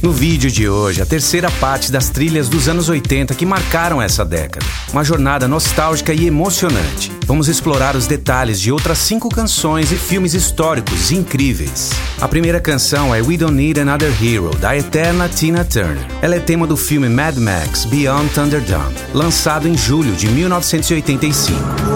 No vídeo de hoje, a terceira parte das trilhas dos anos 80 que marcaram essa década. Uma jornada nostálgica e emocionante. Vamos explorar os detalhes de outras cinco canções e filmes históricos incríveis. A primeira canção é We Don't Need Another Hero, da eterna Tina Turner. Ela é tema do filme Mad Max Beyond Thunderdome, lançado em julho de 1985.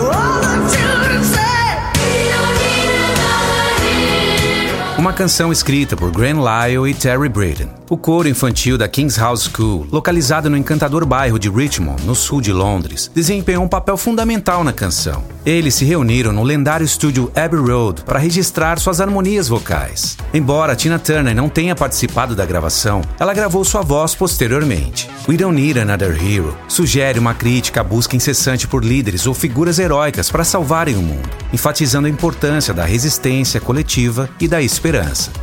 Uma canção escrita por Graham Lyle e Terry Britten. O coro infantil da King's House School, localizado no encantador bairro de Richmond, no sul de Londres, desempenhou um papel fundamental na canção. Eles se reuniram no lendário estúdio Abbey Road para registrar suas harmonias vocais. Embora Tina Turner não tenha participado da gravação, ela gravou sua voz posteriormente. We Don't Need Another Hero sugere uma crítica à busca incessante por líderes ou figuras heróicas para salvarem o mundo, enfatizando a importância da resistência coletiva e da esperança,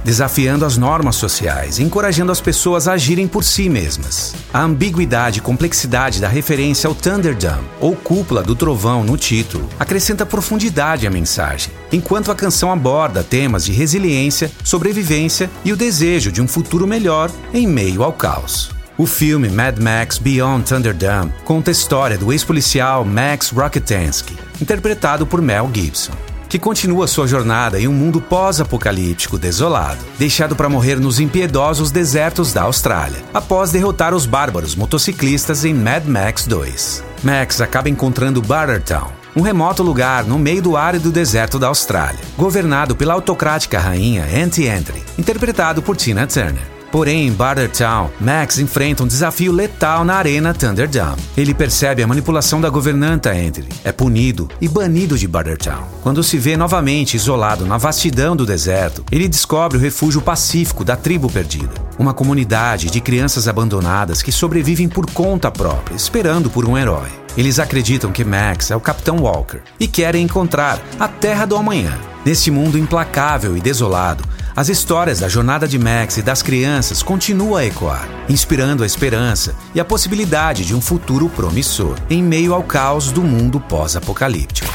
desafiando as normas sociais encorajando as pessoas a agirem por si mesmas. A ambiguidade e complexidade da referência ao Thunderdome, ou cúpula do trovão no título, acrescenta profundidade à mensagem, enquanto a canção aborda temas de resiliência, sobrevivência e o desejo de um futuro melhor em meio ao caos. O filme Mad Max Beyond Thunderdome conta a história do ex-policial Max Rokitansky, interpretado por Mel Gibson que continua sua jornada em um mundo pós-apocalíptico desolado, deixado para morrer nos impiedosos desertos da Austrália, após derrotar os bárbaros motociclistas em Mad Max 2. Max acaba encontrando Bartertown, um remoto lugar no meio do árido deserto da Austrália, governado pela autocrática rainha Auntie Entry, interpretado por Tina Turner. Porém, em Bartertown, Max enfrenta um desafio letal na arena Thunderdome. Ele percebe a manipulação da governanta Entry, é punido e banido de Bartertown. Quando se vê novamente isolado na vastidão do deserto, ele descobre o refúgio pacífico da tribo perdida, uma comunidade de crianças abandonadas que sobrevivem por conta própria, esperando por um herói. Eles acreditam que Max é o Capitão Walker e querem encontrar a Terra do Amanhã. Neste mundo implacável e desolado, as histórias da jornada de Max e das crianças continuam a ecoar, inspirando a esperança e a possibilidade de um futuro promissor, em meio ao caos do mundo pós-apocalíptico.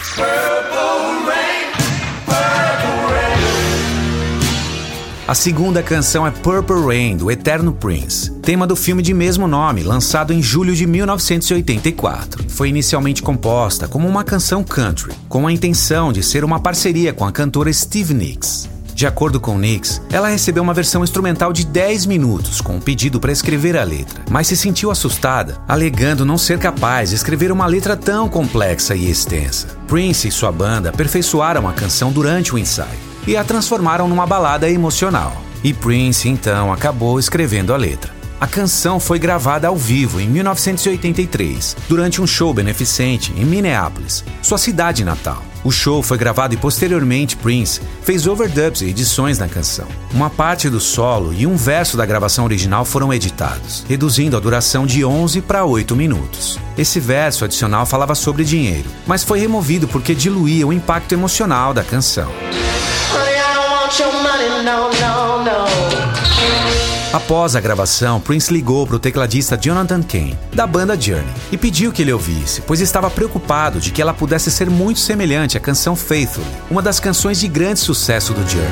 A segunda canção é Purple Rain, do Eterno Prince, tema do filme de mesmo nome, lançado em julho de 1984. Foi inicialmente composta como uma canção country, com a intenção de ser uma parceria com a cantora Steve Nicks. De acordo com Nix, ela recebeu uma versão instrumental de 10 minutos com um pedido para escrever a letra, mas se sentiu assustada, alegando não ser capaz de escrever uma letra tão complexa e extensa. Prince e sua banda aperfeiçoaram a canção durante o ensaio e a transformaram numa balada emocional. E Prince então acabou escrevendo a letra. A canção foi gravada ao vivo em 1983, durante um show beneficente em Minneapolis, sua cidade natal. O show foi gravado e posteriormente Prince fez overdubs e edições na canção. Uma parte do solo e um verso da gravação original foram editados, reduzindo a duração de 11 para 8 minutos. Esse verso adicional falava sobre dinheiro, mas foi removido porque diluía o impacto emocional da canção. Após a gravação, Prince ligou para o tecladista Jonathan Kane, da banda Journey, e pediu que ele ouvisse, pois estava preocupado de que ela pudesse ser muito semelhante à canção Faithfully, uma das canções de grande sucesso do Journey.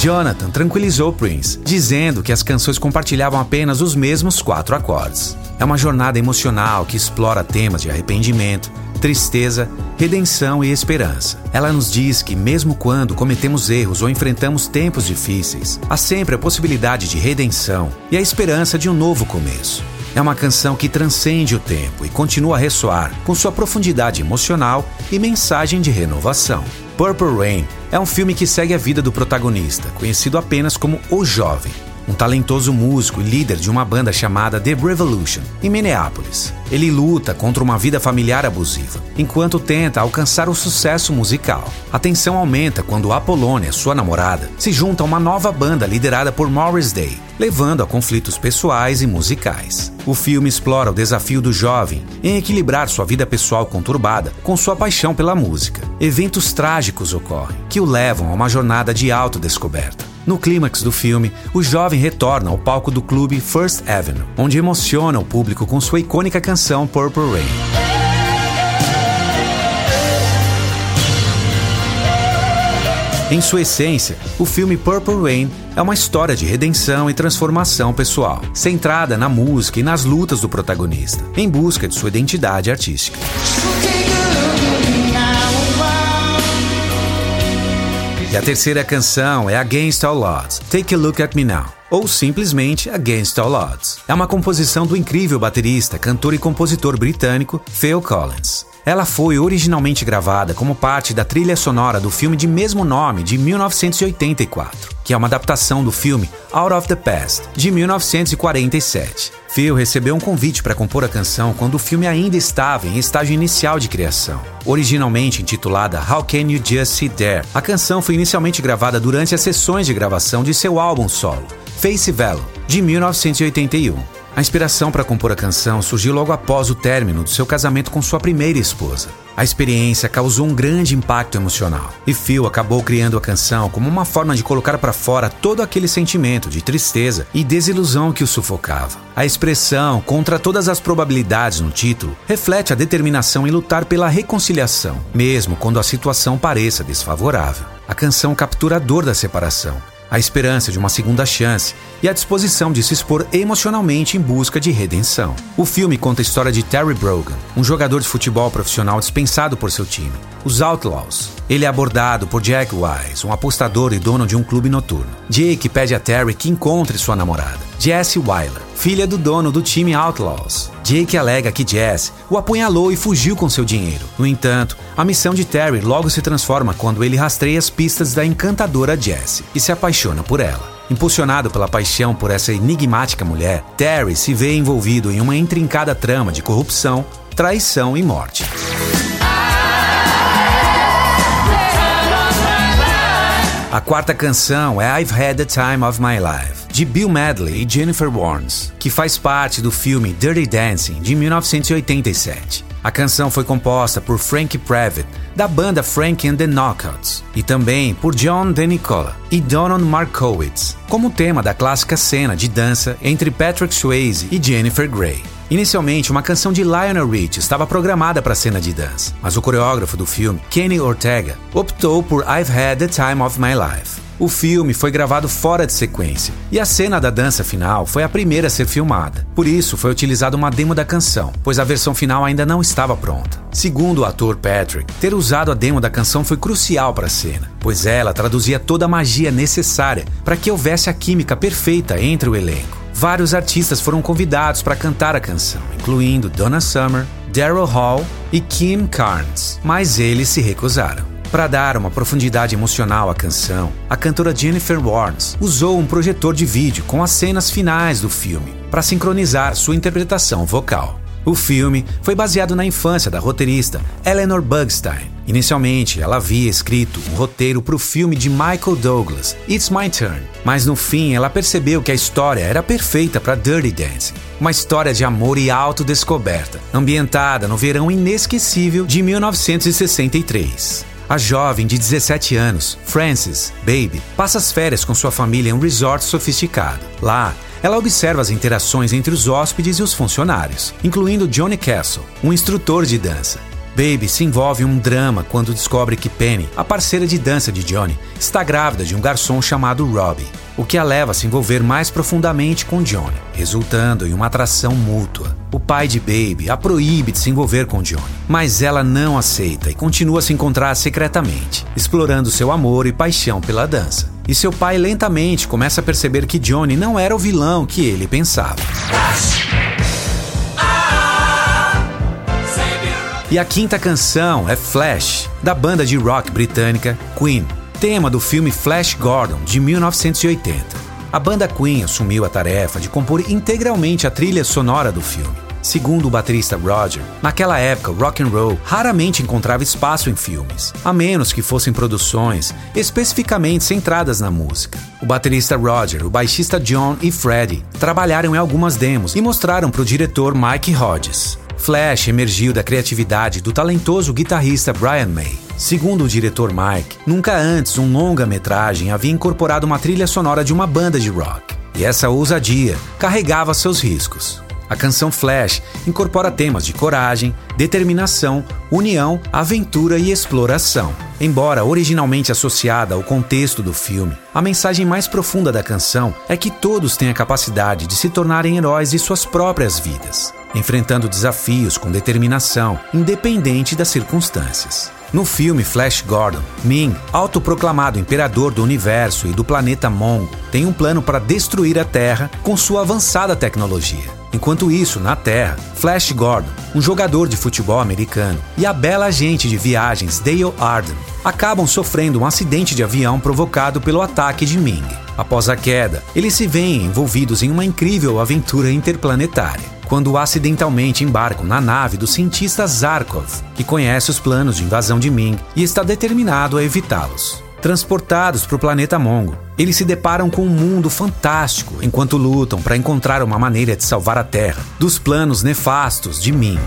Jonathan tranquilizou Prince, dizendo que as canções compartilhavam apenas os mesmos quatro acordes. É uma jornada emocional que explora temas de arrependimento, tristeza, redenção e esperança. Ela nos diz que, mesmo quando cometemos erros ou enfrentamos tempos difíceis, há sempre a possibilidade de redenção e a esperança de um novo começo. É uma canção que transcende o tempo e continua a ressoar com sua profundidade emocional e mensagem de renovação. Purple Rain é um filme que segue a vida do protagonista, conhecido apenas como O Jovem, um talentoso músico e líder de uma banda chamada The Revolution, em Minneapolis. Ele luta contra uma vida familiar abusiva, enquanto tenta alcançar o sucesso musical. A tensão aumenta quando Apollonia, sua namorada, se junta a uma nova banda liderada por Morris Day, levando a conflitos pessoais e musicais. O filme explora o desafio do jovem em equilibrar sua vida pessoal conturbada com sua paixão pela música. Eventos trágicos ocorrem que o levam a uma jornada de autodescoberta. No clímax do filme, o jovem retorna ao palco do clube First Avenue, onde emociona o público com sua icônica canção Purple Rain. Em sua essência, o filme Purple Rain é uma história de redenção e transformação pessoal, centrada na música e nas lutas do protagonista, em busca de sua identidade artística. E a terceira canção é Against All Odds, Take a Look at Me Now ou simplesmente Against All Odds. É uma composição do incrível baterista, cantor e compositor britânico Phil Collins. Ela foi originalmente gravada como parte da trilha sonora do filme de mesmo nome de 1984, que é uma adaptação do filme Out of the Past, de 1947. Phil recebeu um convite para compor a canção quando o filme ainda estava em estágio inicial de criação. Originalmente intitulada How Can You Just Sit There, a canção foi inicialmente gravada durante as sessões de gravação de seu álbum solo, Face Value, de 1981. A inspiração para compor a canção surgiu logo após o término do seu casamento com sua primeira esposa. A experiência causou um grande impacto emocional, e Phil acabou criando a canção como uma forma de colocar para fora todo aquele sentimento de tristeza e desilusão que o sufocava. A expressão contra todas as probabilidades no título reflete a determinação em lutar pela reconciliação, mesmo quando a situação pareça desfavorável. A canção captura a dor da separação a esperança de uma segunda chance e a disposição de se expor emocionalmente em busca de redenção. O filme conta a história de Terry Brogan, um jogador de futebol profissional dispensado por seu time, os Outlaws. Ele é abordado por Jack Wise, um apostador e dono de um clube noturno. Jake pede a Terry que encontre sua namorada, Jessie Weiler, filha do dono do time Outlaws. Jake alega que Jess o apunhalou e fugiu com seu dinheiro. No entanto, a missão de Terry logo se transforma quando ele rastreia as pistas da encantadora Jess e se apaixona por ela. Impulsionado pela paixão por essa enigmática mulher, Terry se vê envolvido em uma intrincada trama de corrupção, traição e morte. A quarta canção é I've Had the Time of My Life, de Bill Medley e Jennifer Warnes, que faz parte do filme Dirty Dancing de 1987. A canção foi composta por Frank Previtt, da banda Frank and the Knockouts, e também por John DeNicola e Donald Markowitz, como tema da clássica cena de dança entre Patrick Swayze e Jennifer Grey. Inicialmente, uma canção de Lionel Rich estava programada para a cena de dança, mas o coreógrafo do filme, Kenny Ortega, optou por I've Had the Time of My Life. O filme foi gravado fora de sequência e a cena da dança final foi a primeira a ser filmada. Por isso, foi utilizada uma demo da canção, pois a versão final ainda não estava pronta. Segundo o ator Patrick, ter usado a demo da canção foi crucial para a cena, pois ela traduzia toda a magia necessária para que houvesse a química perfeita entre o elenco. Vários artistas foram convidados para cantar a canção, incluindo Donna Summer, Daryl Hall e Kim Carnes, mas eles se recusaram. Para dar uma profundidade emocional à canção, a cantora Jennifer Warnes usou um projetor de vídeo com as cenas finais do filme para sincronizar sua interpretação vocal. O filme foi baseado na infância da roteirista Eleanor Bugstein. Inicialmente, ela havia escrito um roteiro para o filme de Michael Douglas, It's My Turn, mas no fim ela percebeu que a história era perfeita para Dirty Dancing. Uma história de amor e autodescoberta, ambientada no verão inesquecível de 1963. A jovem de 17 anos, Frances Baby, passa as férias com sua família em um resort sofisticado. Lá, ela observa as interações entre os hóspedes e os funcionários, incluindo Johnny Castle, um instrutor de dança. Baby se envolve em um drama quando descobre que Penny, a parceira de dança de Johnny, está grávida de um garçom chamado Robbie, o que a leva a se envolver mais profundamente com Johnny, resultando em uma atração mútua. O pai de Baby a proíbe de se envolver com Johnny, mas ela não aceita e continua a se encontrar secretamente, explorando seu amor e paixão pela dança. E seu pai lentamente começa a perceber que Johnny não era o vilão que ele pensava. E a quinta canção é Flash, da banda de rock britânica Queen, tema do filme Flash Gordon de 1980. A banda Queen assumiu a tarefa de compor integralmente a trilha sonora do filme. Segundo o baterista Roger, naquela época rock and roll raramente encontrava espaço em filmes, a menos que fossem produções especificamente centradas na música. O baterista Roger, o baixista John e Freddie trabalharam em algumas demos e mostraram para o diretor Mike Hodges. Flash emergiu da criatividade do talentoso guitarrista Brian May. Segundo o diretor Mike, nunca antes um longa-metragem havia incorporado uma trilha sonora de uma banda de rock. E essa ousadia carregava seus riscos. A canção Flash incorpora temas de coragem, determinação, união, aventura e exploração. Embora originalmente associada ao contexto do filme, a mensagem mais profunda da canção é que todos têm a capacidade de se tornarem heróis de suas próprias vidas, enfrentando desafios com determinação, independente das circunstâncias. No filme Flash Gordon, Ming, autoproclamado imperador do universo e do planeta Mongo, tem um plano para destruir a Terra com sua avançada tecnologia. Enquanto isso, na Terra, Flash Gordon, um jogador de futebol americano, e a bela agente de viagens Dale Arden acabam sofrendo um acidente de avião provocado pelo ataque de Ming. Após a queda, eles se veem envolvidos em uma incrível aventura interplanetária quando acidentalmente embarcam na nave do cientista Zarkov, que conhece os planos de invasão de Ming e está determinado a evitá-los. Transportados para o planeta Mongo, eles se deparam com um mundo fantástico enquanto lutam para encontrar uma maneira de salvar a Terra dos planos nefastos de Ming.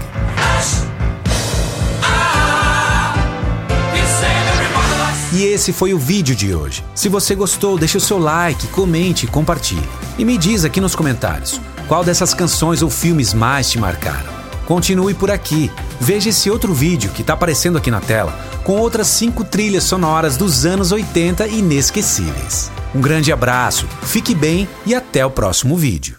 E esse foi o vídeo de hoje. Se você gostou, deixe o seu like, comente e compartilhe. E me diz aqui nos comentários qual dessas canções ou filmes mais te marcaram. Continue por aqui, veja esse outro vídeo que está aparecendo aqui na tela, com outras cinco trilhas sonoras dos anos 80 inesquecíveis. Um grande abraço, fique bem e até o próximo vídeo.